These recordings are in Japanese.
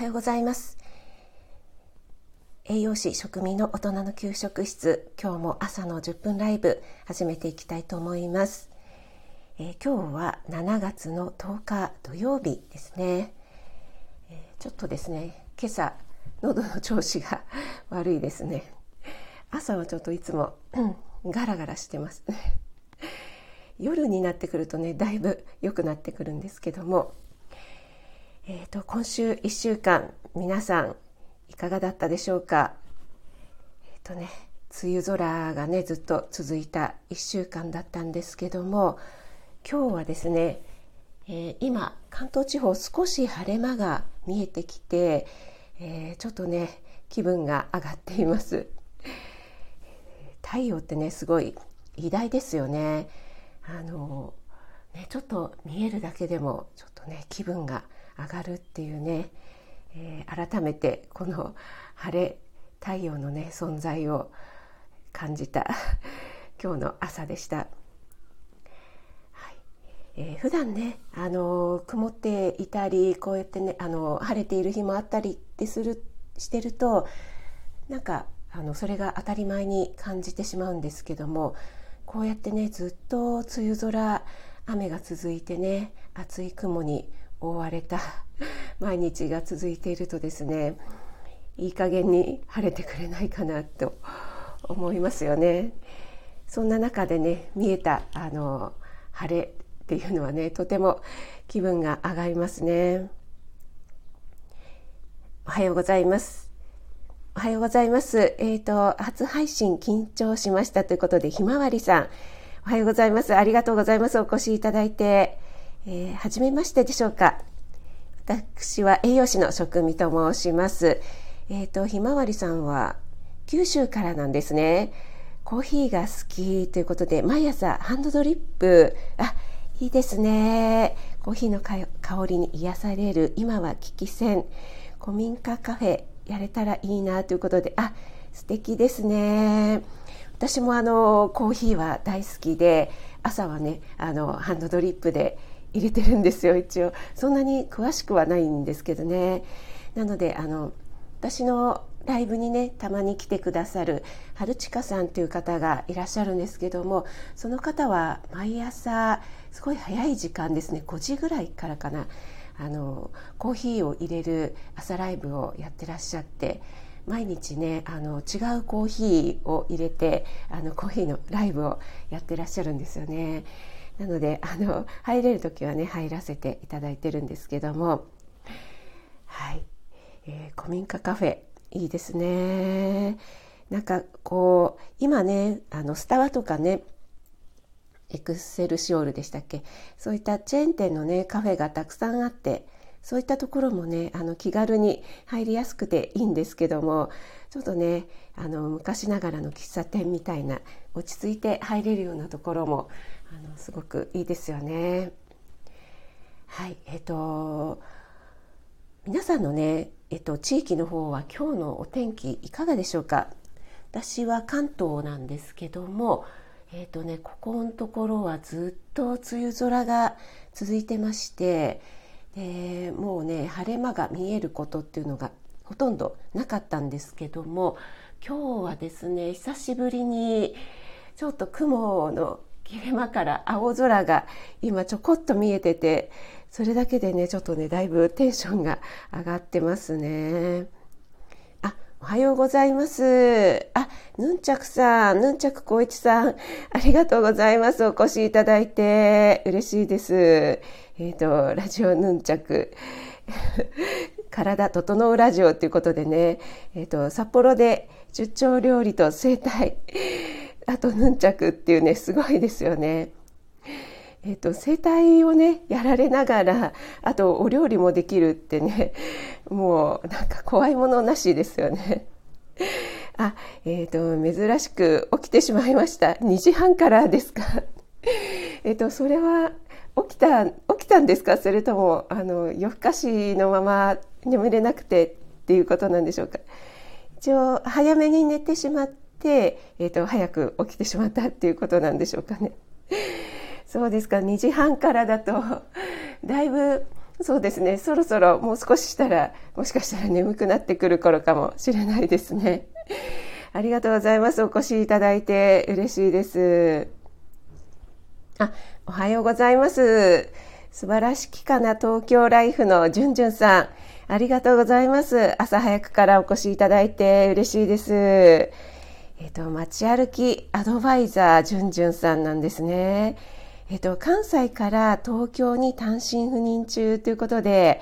おはようございます。栄養士食味の大人の給食室今日も朝の10分ライブ始めていきたいと思います、えー、今日は7月の10日土曜日ですね、えー、ちょっとですね今朝喉の調子が 悪いですね。朝はちょっといつもガラガラしてます夜になってくるとねだいぶ良くなってくるんですけどもえーと、今週1週間皆さんいかがだったでしょうか？えっ、ー、とね梅雨空がねずっと続いた1週間だったんですけども今日はですね、えー、今関東地方少し晴れ間が見えてきて、えー、ちょっとね気分が上がっています。太陽ってねすごい偉大ですよね。あのねちょっと見えるだけでもちょっとね気分が上がるっていうね、えー、改めてこの晴れ太陽のね存在を感じた 今日の朝でした。はいえー、普段ね、あの曇っていたりこうやってね、あの晴れている日もあったりってするしてるとなんかあのそれが当たり前に感じてしまうんですけどもこうやってねずっと梅雨空雨が続いてね厚い雲に覆われた 毎日が続いているとですねいい加減に晴れてくれないかなと思いますよね。そんな中でね見えたあの晴れっていうのはねとても気分が上がりますね。おはようございます。おはようございます。えっ、ー、と初配信緊張しましたということでひまわりさんおはようございます。ありがとうございます。お越しいただいて。えー、はじめましてでしょうか。私は栄養士の職味と申します。えっ、ー、とひまわりさんは九州からなんですね。コーヒーが好きということで毎朝ハンドドリップ。あいいですね。コーヒーの香りに癒される。今は危機戦古民家カフェやれたらいいなということで。あ素敵ですね。私もあのコーヒーは大好きで朝はねあのハンドドリップで入れてるんですよ一応そんなに詳しくはないんですけどねなのであの私のライブにねたまに来てくださる春近さんという方がいらっしゃるんですけどもその方は毎朝すごい早い時間ですね5時ぐらいからかなあのコーヒーを入れる朝ライブをやってらっしゃって毎日ねあの違うコーヒーを入れてあのコーヒーのライブをやってらっしゃるんですよね。なので あの入れる時はね入らせていただいてるんですけども。はい、えー、古民家カフェ。いいですね。なんかこう今ねあのスタバとかねエクセルシオールでしたっけ？そういったチェーン店のねカフェがたくさんあってそういったところもねあの気軽に入りやすくていいんですけどもちょっとねあの昔ながらの喫茶店みたいな落ち着いて入れるようなところもあのすごくいいですよね。はいえっ、と皆さんのね、えっと、地域の方は今日のお天気いかがでしょうか？私は関東なんですけどもえっ、とねここのところはずっと梅雨空が続いてましてでもうね晴れ間が見えることっていうのがほとんどなかったんですけども今日はですね久しぶりにちょっと雲の切れ間から青空が今ちょこっと見えててそれだけでねちょっとねだいぶテンションが上がってますね。あおはようございます。あ、ヌンチャクさん、ヌンチャク光一さん、ありがとうございます。お越しいただいて嬉しいです。えっ、ー、と、ラジオヌンチャク。体整うラジオということでね、えっ、ー、と、札幌で出張料理と整体あとヌンチャクっていうねすごいですよね。えっと、整体をねやられながらあとお料理もできるってねもうなんか怖いものなしですよね。あ、えっ、ー、と珍しく起きてしまいました。2時半からですか。えっとそれは起きた起きたんですか？それともあの夜更かしのまま眠れなくてっていうことなんでしょうか。一応早めに寝てしまって、えーと、早く起きてしまったっていうことなんでしょうかね。そうですか。2時半からだとだいぶそうですね。そろそろもう少ししたらもしかしたら眠くなってくる頃かもしれないですね。ありがとうございます。お越しいただいて嬉しいです。あおはようございます。素晴らしきかな東京ライフのじゅんじゅんさん。ありがとうございます。朝早くからお越しいただいて嬉しいです。えっ、と街歩きアドバイザーじゅんじゅんさんなんですねえっと、関西から東京に単身赴任中ということで、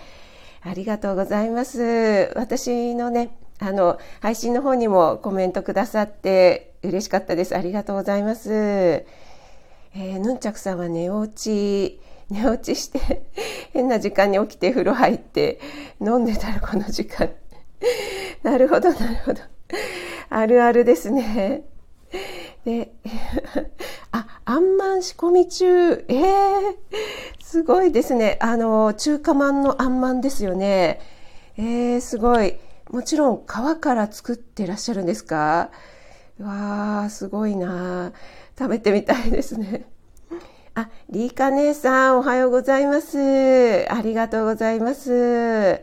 ありがとうございます。私のね、あの、配信の方にもコメントくださって嬉しかったです。ありがとうございます。えー、ヌンチャクさんは寝落ち、寝落ちして 変な時間に起きて風呂入って飲んでたらこの時間。なるほど、なるほど。あるあるですね。で、あ、あんまん仕込み中。えー、すごいですね。あの、中華まんのあんまんですよね。えー、すごい。もちろん皮から作ってらっしゃるんですか？わー、すごいな食べてみたいですね。あ、リーカ姉さん、おはようございます。ありがとうございます。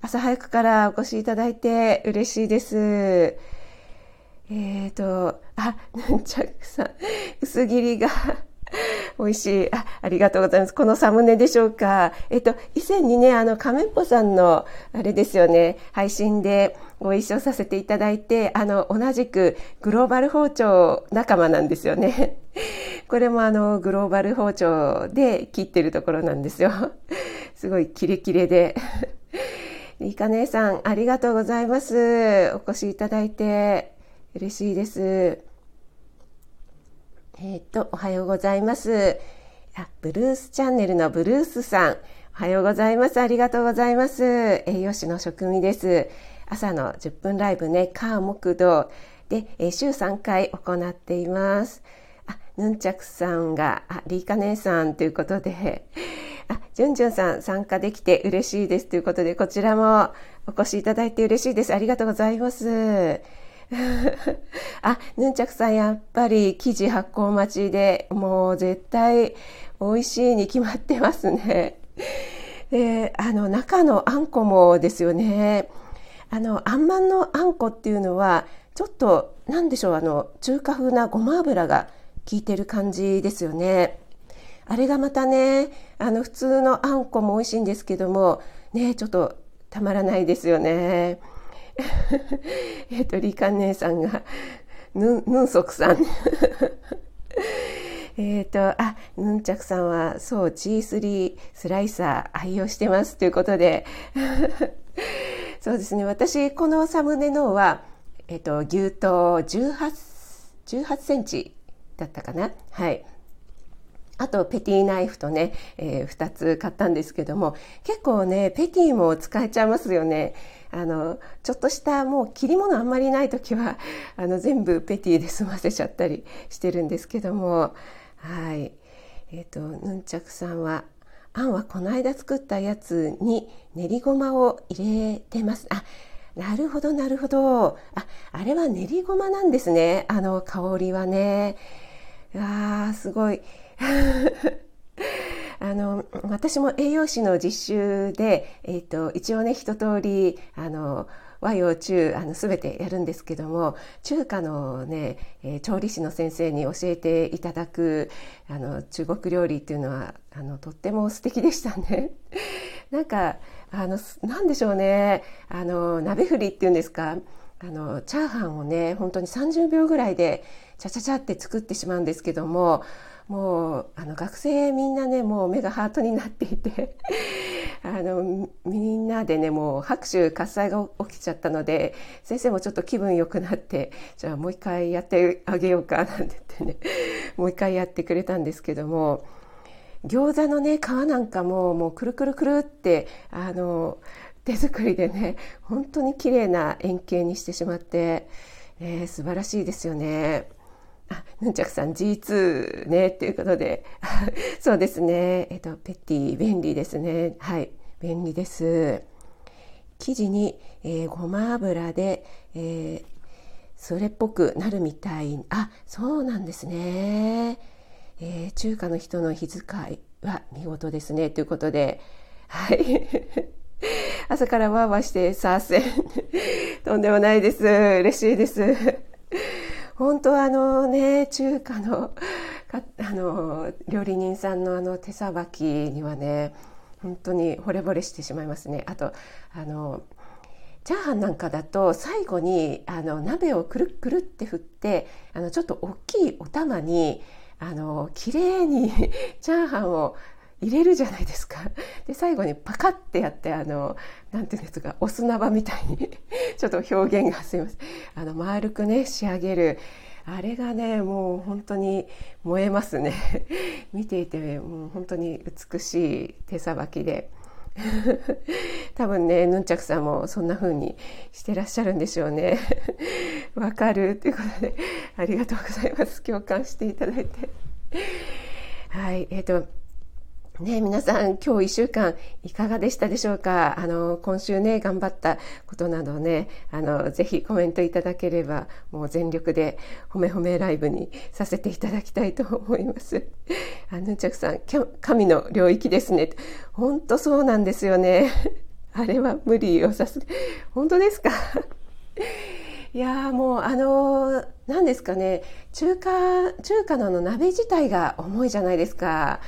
朝早くからお越しいただいて嬉しいです。えっ、ー、と、あ、ヌンチャクさん、薄切りが 美味しいあ。ありがとうございます。このサムネでしょうか。えっと、以前にね、あの、亀っぽさんの、あれですよね、配信でご一緒させていただいて、あの、同じくグローバル包丁仲間なんですよね。これもあの、グローバル包丁で切ってるところなんですよ。すごいキレキレで。いか姉さん、ありがとうございます。お越しいただいて。嬉しいです。えっ、と、おはようございます。あ、ブルースチャンネルのブルースさん。おはようございます。ありがとうございます。栄養士の職味です。朝の10分ライブね、カー木道で、え週3回行っています。あ、ヌンチャクさんが、あ、リーカ姉さんということで、あ、ジュンジュンさん参加できて嬉しいですということで、こちらもお越しいただいて嬉しいです。ありがとうございます。あ、ヌンチャクさんやっぱり生地発酵待ちでもう絶対美味しいに決まってますね。で、あの中のあんこもですよね。あの、あんまんのあんこっていうのはちょっとなんでしょう、あの中華風なごま油が効いてる感じですよね。あれがまたね、あの普通のあんこも美味しいんですけども、ね、ちょっとたまらないですよね。えっと、リカ姉さんが、ヌンソクさん。えっと、あ、ヌンチャクさんは、そう、G3 スライサー愛用してますということで。そうですね、私、このサムネのは、えっと、牛刀18、18センチだったかな。はい。あとペティナイフとね、えー、2つ買ったんですけども結構ねペティも使えちゃいますよね。あのちょっとしたもう切り物あんまりない時はあの全部ペティで済ませちゃったりしてるんですけども。はい。えっ、ー、とヌンチャクさんはあんはこの間作ったやつに練りごまを入れてます。あなるほどなるほど。ああれは練りごまなんですね。あの香りはね。わーすごい。あの私も栄養士の実習で、えーと、一応ね一通りあの和洋中あの全てやるんですけども中華のね、えー、調理師の先生に教えていただくあの中国料理っていうのはあのとっても素敵でしたね。なんかあのなんでしょうねあの鍋振りっていうんですかあのチャーハンをね本当に30秒ぐらいでチャチャチャって作ってしまうんですけどももうあの学生みんなねもう目がハートになっていて あのみんなでねもう拍手喝采が起きちゃったので先生もちょっと気分良くなってじゃあもう一回やってあげようかなんて言ってね もう一回やってくれたんですけども餃子のね皮なんかももうくるくるくるってあの手作りでね本当に綺麗な円形にしてしまって、えー、素晴らしいですよね。あ、ヌンチャクさん G2 ね、っていうことで。そうですね。えっと、ペッティ便利ですね。はい。便利です。生地に、えー、ごま油で、えー、それっぽくなるみたい。あ、そうなんですね。えー、中華の人の気遣いは見事ですね。ということで。はい。朝からワーワーしてさあせん。とんでもないです。嬉しいです。本当あのね、中華の、あの、料理人さんのあの手さばきにはね、本当に惚れ惚れしてしまいますね。あと、あの、チャーハンなんかだと最後にあの鍋をくるっくるって振ってあのちょっと大きいお玉にあの綺麗に チャーハンを入れるじゃないですか。で、最後にパカッてやって、あの、なんていうんですか、お砂場みたいに ちょっと表現がすいません。あの、丸くね、仕上げる。あれがね、もう本当に燃えますね。見ていて、もう本当に美しい手さばきで。多分ね、ヌンチャクさんもそんな風にしてらっしゃるんでしょうね。わかるということで、ありがとうございます。共感していただいて。はい、えっ、ー、と、ね、皆さん今日一週間いかがでしたでしょうか？あの、今週ね、頑張ったことなどね、あの、ぜひコメントいただければ、もう全力で褒め褒めライブにさせていただきたいと思います。あ、ヌンチャクさん、神の領域ですね。本当そうなんですよね。あれは無理をさす。本当ですか？いやもうあの何ですかね中華中華のの鍋自体が重いじゃないですか。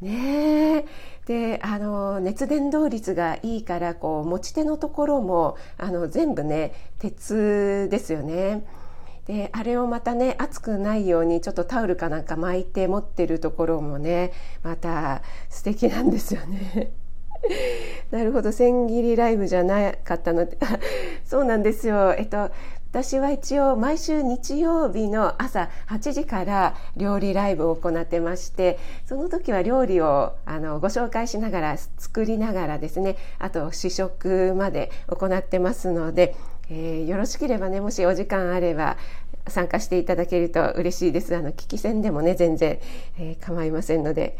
ねであの熱伝導率がいいからこう持ち手のところもあの全部ね鉄ですよね。であれをまたね熱くないようにちょっとタオルかなんか巻いて持ってるところもねまた素敵なんですよね。なるほど千切りライブじゃなかったので そうなんですよえっと私は一応毎週日曜日の朝8時から料理ライブを行ってましてその時は料理をあのご紹介しながら作りながらですねあと試食まで行ってますので、えー、よろしければねもしお時間あれば参加していただけると嬉しいです。あの聞き戦でもね全然、えー、構いませんので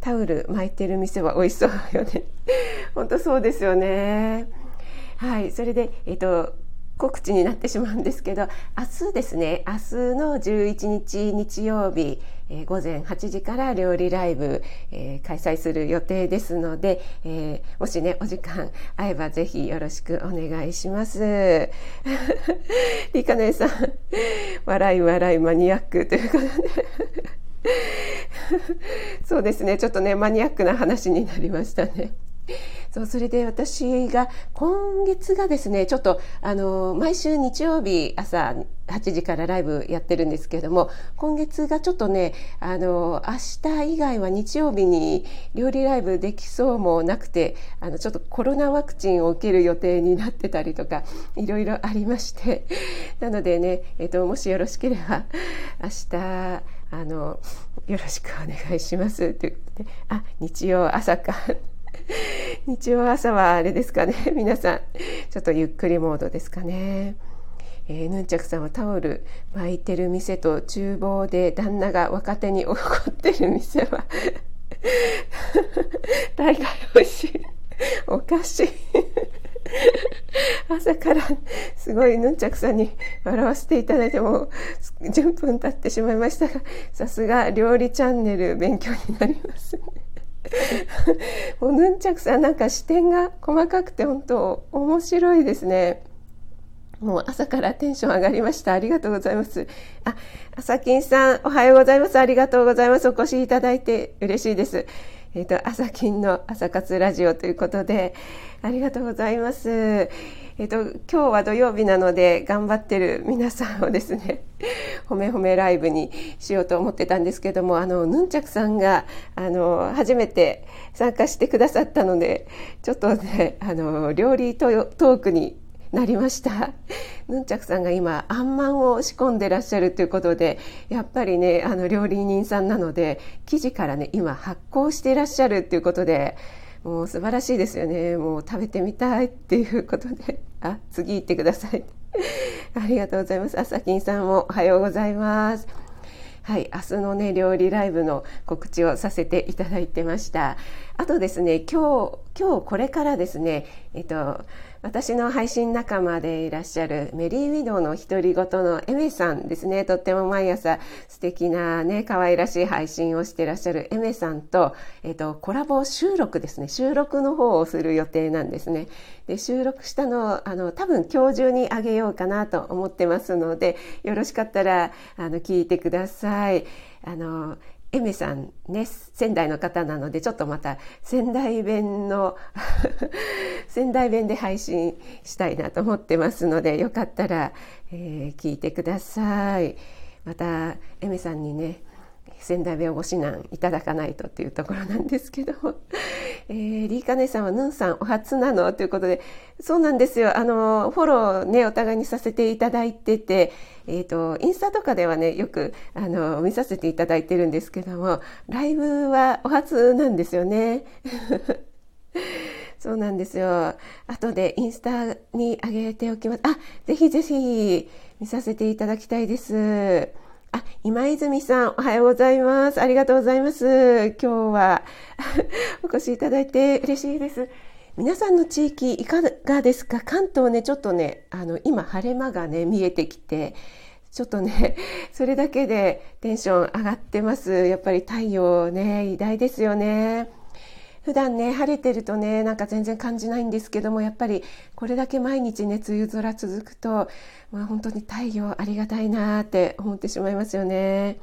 タオル巻いてる店は美味しそうよね。本当そうですよね。はい。それでえっ、ー、と告知になってしまうんですけど明日ですね明日の11日日曜日、えー、午前8時から料理ライブ、えー、開催する予定ですので、えー、もしねお時間合えばぜひよろしくお願いします。リカネさん笑い笑いマニアックということで そうですねちょっとねマニアックな話になりましたね。そうそれで私が今月がですねちょっとあの毎週日曜日朝8時からライブやってるんですけれども今月がちょっとねあの明日以外は日曜日に料理ライブできそうもなくてあのちょっとコロナワクチンを受ける予定になってたりとかいろいろありましてなのでね、えっと、もしよろしければ明日あのよろしくお願いしますということであ日曜朝か。日曜朝はあれですかね。皆さんちょっとゆっくりモードですかね。えー、ヌンチャクさんはタオル巻いてる店と厨房で旦那が若手に怒ってる店は 大概美味しい。おかしい。朝からすごいヌンチャクさんに笑わせていただいても10分経ってしまいましたがさすが料理チャンネル勉強になりますね。もうヌンチャクさんなんか視点が細かくて本当面白いですね。もう朝からテンション上がりました。ありがとうございます。あ、朝金さん、おはようございます。ありがとうございます。お越しいただいて嬉しいです。えっ、ー、と、朝金の朝活ラジオということで、ありがとうございます。えっ、と、今日は土曜日なので頑張ってる皆さんをですね、褒め褒めライブにしようと思ってたんですけども、あの、ヌンチャクさんが、あの、初めて参加してくださったので、ちょっとね、あの、料理トークになりました。ヌンチャクさんが今、あんまんを仕込んでらっしゃるということで、やっぱりね、あの、料理人さんなので、生地からね、今発酵していらっしゃるっていうことで、もう素晴らしいですよね。もう食べてみたいっていうことで。あ、次行ってください。ありがとうございます。朝金さんもおはようございます。はい、明日のね、料理ライブの告知をさせていただいてました。あとですね、今日、今日これからですね、えっと、私の配信仲間でいらっしゃるメリーウィドウの独り言のエメさんですね。とっても毎朝素敵なね、可愛らしい配信をしていらっしゃるエメさんと、えっ、と、コラボ収録ですね。収録の方をする予定なんですね。で、収録したの、あの、多分今日中にあげようかなと思ってますので、よろしかったら、あの、聞いてください。あの、エメさんね、仙台の方なので、ちょっとまた仙台弁の 仙台弁で配信したいなと思ってますので、よかったら、えー、聞いてください。また、エメさんにね、仙台弁をご指南いただかないとっていうところなんですけども、えー、リーカ姉さんはヌンさんお初なのということで、そうなんですよ。あの、フォローね、お互いにさせていただいてて、えっ、ー、と、インスタとかではね、よく、あの、見させていただいてるんですけども、ライブはお初なんですよね。そうなんですよ。後でインスタに上げておきます。あ、ぜひぜひ見させていただきたいです。あ、今泉さん、おはようございます。ありがとうございます。今日は お越しいただいて嬉しいです。皆さんの地域いかがですか？関東ね、ちょっとね、あの、今晴れ間がね、見えてきて、ちょっとね、それだけでテンション上がってます。やっぱり太陽ね、偉大ですよね。普段ね晴れてるとねなんか全然感じないんですけどもやっぱりこれだけ毎日ね梅雨空続くと、まあ、本当に太陽ありがたいなって思ってしまいますよね。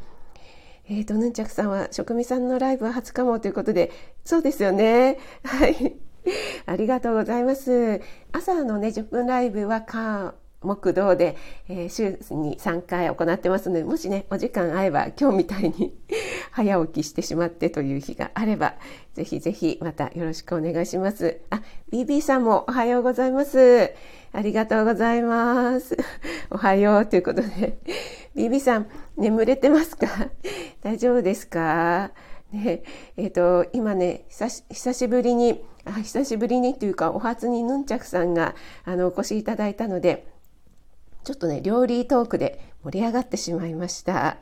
えーと、ヌンチャクさんは職味さんのライブは初かもということでそうですよね。はいありがとうございます。朝のね、10分ライブはか、木道で、えー、週に3回行ってますので、もしね、お時間合えば今日みたいに 早起きしてしまってという日があれば、ぜひぜひまたよろしくお願いします。あ、BB さんもおはようございます。ありがとうございます。おはようということで、BB さん眠れてますか？大丈夫ですか？ね、えっ、ー、と、今ね久し、久しぶりに、あ久しぶりにというか、お初にヌンチャクさんが、あの、お越しいただいたので、ちょっとね、料理トークで盛り上がってしまいました。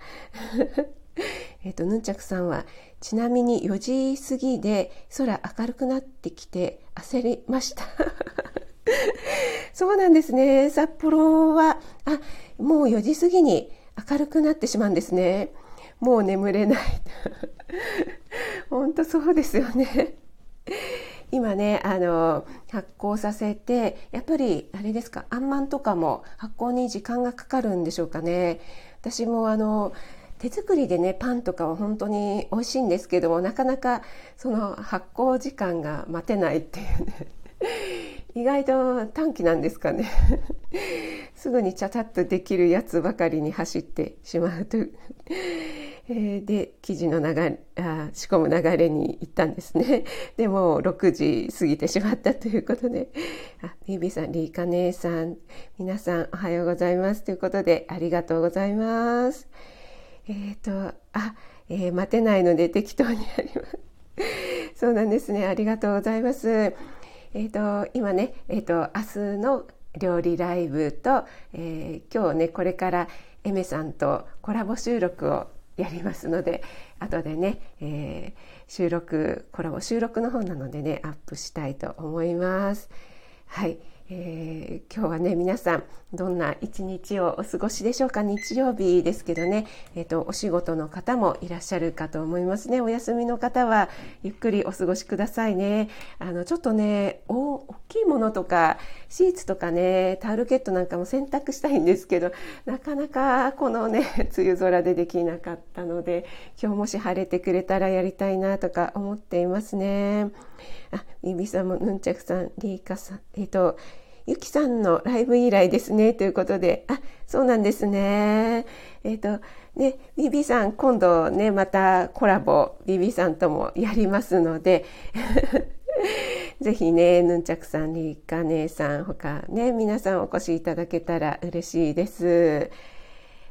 えっと、ヌンチャクさんは、ちなみに4時過ぎで空明るくなってきて焦りました。そうなんですね。札幌は、あ、もう4時過ぎに明るくなってしまうんですね。もう眠れない。本当そうですよね。今ねあの発酵させてやっぱりあれですかあんまんとかも発酵に時間がかかるんでしょうかね。私もあの手作りでねパンとかは本当に美味しいんですけどもなかなかその発酵時間が待てないっていうね。意外と短期なんですかね。すぐにちゃちゃっとできるやつばかりに走ってしまうという、で生地の流れあ仕込む流れに行ったんですね。でも6時過ぎてしまったということで。あビビさんリーカ姉さん皆さんおはようございますということでありがとうございます。えっ、ー、とあ、えー、待てないので適当にやります。そうなんですね。ありがとうございます。えっ、ー、と今ねえっ、と明日の料理ライブと、え今日ねこれからエメさんとコラボ収録をやりますので後でね、えー、収録コラボ収録の方なのでねアップしたいと思います。はい、えー、今日はね皆さんどんな一日をお過ごしでしょうか？日曜日ですけどね、えーと、お仕事の方もいらっしゃるかと思いますね。お休みの方はゆっくりお過ごしくださいね。あのちょっとね大きいものとかシーツとかねタオルケットなんかも洗濯したいんですけどなかなかこのね 梅雨空でできなかったので今日もし晴れてくれたらやりたいなとか思っていますね。あ、ビビさんもヌンチャクさん、リーカさん、えっ、ー、と、ゆきさんのライブ以来ですね、ということで、あ、そうなんですね。えっ、ー、と、ね、ビビさん、今度ね、またコラボ、ビビさんともやりますので、ぜひね、ヌンチャクさん、リーカ姉さん、他ね、皆さんお越しいただけたら嬉しいです。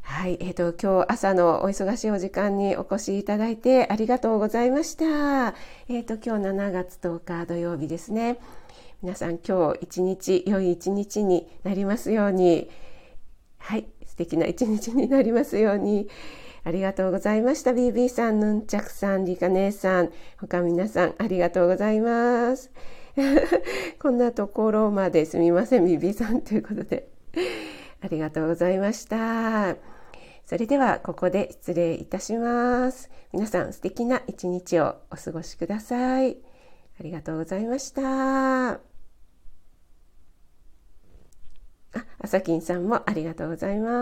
はい、えっ、ー、と今日朝のお忙しいお時間にお越しいただいてありがとうございました。えっ、ー、と今日7月10日土曜日ですね。皆さん今日一日良い一日になりますように、はい、素敵な一日になりますように。ありがとうございました。BB さん、ヌンチャクさん、リカ姉さん、他皆さんありがとうございます。こんなところまですみません、ビビさんということで。ありがとうございました。それではここで失礼いたします。皆さん素敵な一日をお過ごしください。ありがとうございました。あ、あさきんさんもありがとうございます。